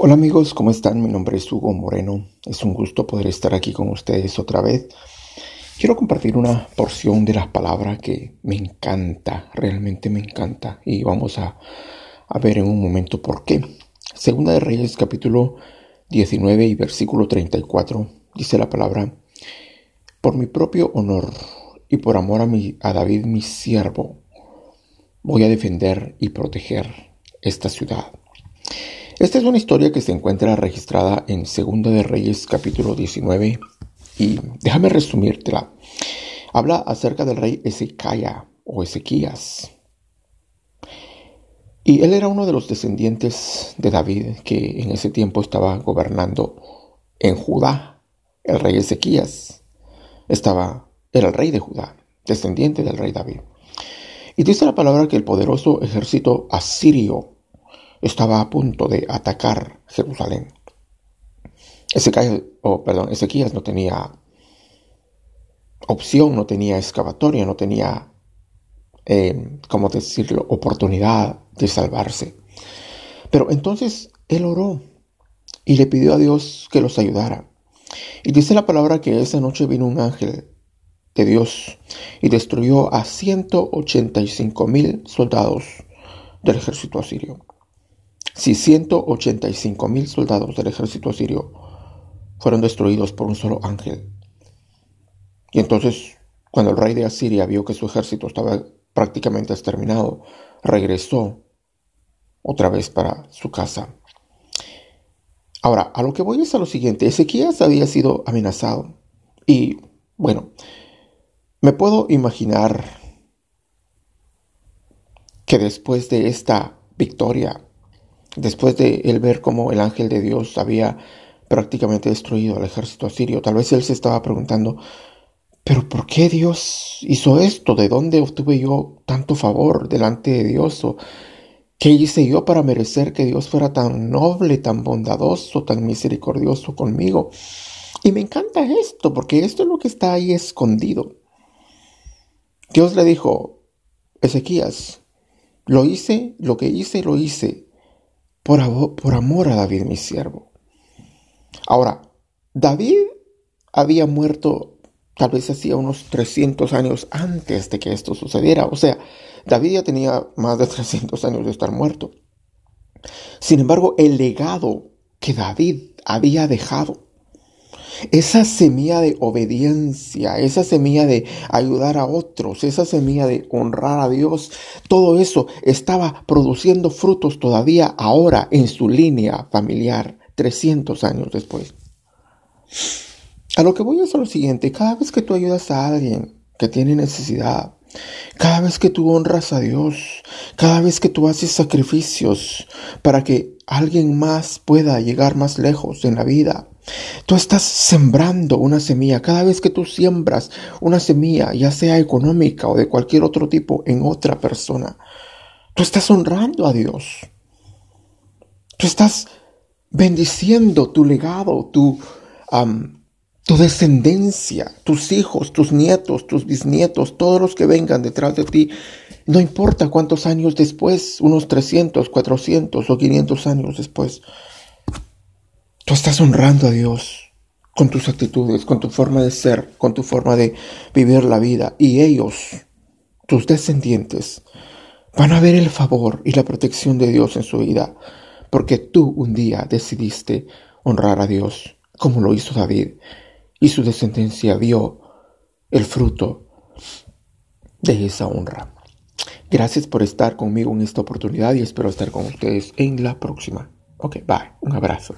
Hola amigos, ¿cómo están? Mi nombre es Hugo Moreno. Es un gusto poder estar aquí con ustedes otra vez. Quiero compartir una porción de las palabras que me encanta, realmente me encanta. Y vamos a, a ver en un momento por qué. Segunda de Reyes capítulo 19 y versículo 34 dice la palabra, por mi propio honor y por amor a, mi, a David mi siervo, voy a defender y proteger esta ciudad. Esta es una historia que se encuentra registrada en Segunda de Reyes capítulo 19 y déjame resumírtela. Habla acerca del rey Ezequiah o Ezequías. Y él era uno de los descendientes de David que en ese tiempo estaba gobernando en Judá. El rey Ezequías estaba, era el rey de Judá, descendiente del rey David. Y dice la palabra que el poderoso ejército asirio estaba a punto de atacar Jerusalén. Ezequiel, oh, perdón, Ezequías no tenía opción, no tenía excavatoria, no tenía, eh, ¿cómo decirlo?, oportunidad de salvarse. Pero entonces él oró y le pidió a Dios que los ayudara. Y dice la palabra que esa noche vino un ángel de Dios y destruyó a 185 mil soldados del ejército asirio si 185 mil soldados del ejército asirio fueron destruidos por un solo ángel. Y entonces, cuando el rey de Asiria vio que su ejército estaba prácticamente exterminado, regresó otra vez para su casa. Ahora, a lo que voy es a lo siguiente. Ezequías había sido amenazado. Y, bueno, me puedo imaginar que después de esta victoria, después de él ver cómo el ángel de Dios había prácticamente destruido al ejército asirio, tal vez él se estaba preguntando, pero ¿por qué Dios hizo esto? ¿De dónde obtuve yo tanto favor delante de Dios? ¿O qué hice yo para merecer que Dios fuera tan noble, tan bondadoso, tan misericordioso conmigo? Y me encanta esto, porque esto es lo que está ahí escondido. Dios le dijo, Ezequías, lo hice, lo que hice, lo hice por, amor a David, mi siervo. Ahora, David había muerto tal vez hacía unos 300 años antes de que esto sucediera. O sea, David ya tenía más de 300 años de estar muerto. Sin embargo, el legado que David había dejado esa semilla de obediencia, esa semilla de ayudar a otros, esa semilla de honrar a Dios, todo eso estaba produciendo frutos todavía ahora en su línea familiar, 300 años después. A lo que voy a hacer lo siguiente, cada vez que tú ayudas a alguien que tiene necesidad, cada vez que tú honras a Dios, cada vez que tú haces sacrificios para que alguien más pueda llegar más lejos en la vida, Tú estás sembrando una semilla. Cada vez que tú siembras una semilla, ya sea económica o de cualquier otro tipo, en otra persona, tú estás honrando a Dios. Tú estás bendiciendo tu legado, tu, tu descendencia, tus hijos, tus nietos, tus bisnietos, todos los que vengan detrás de ti. No importa cuántos años después, unos 300, 400 o 500 años después. Tú estás honrando a Dios con tus actitudes, con tu forma de ser, con tu forma de vivir la vida. Y ellos, tus descendientes, van a ver el favor y la protección de Dios en su vida, porque tú un día decidiste honrar a Dios, como lo hizo David, y su descendencia vio el fruto de esa honra. Gracias por estar conmigo en esta oportunidad y espero estar con ustedes en la próxima. Ok, bye. Un abrazo.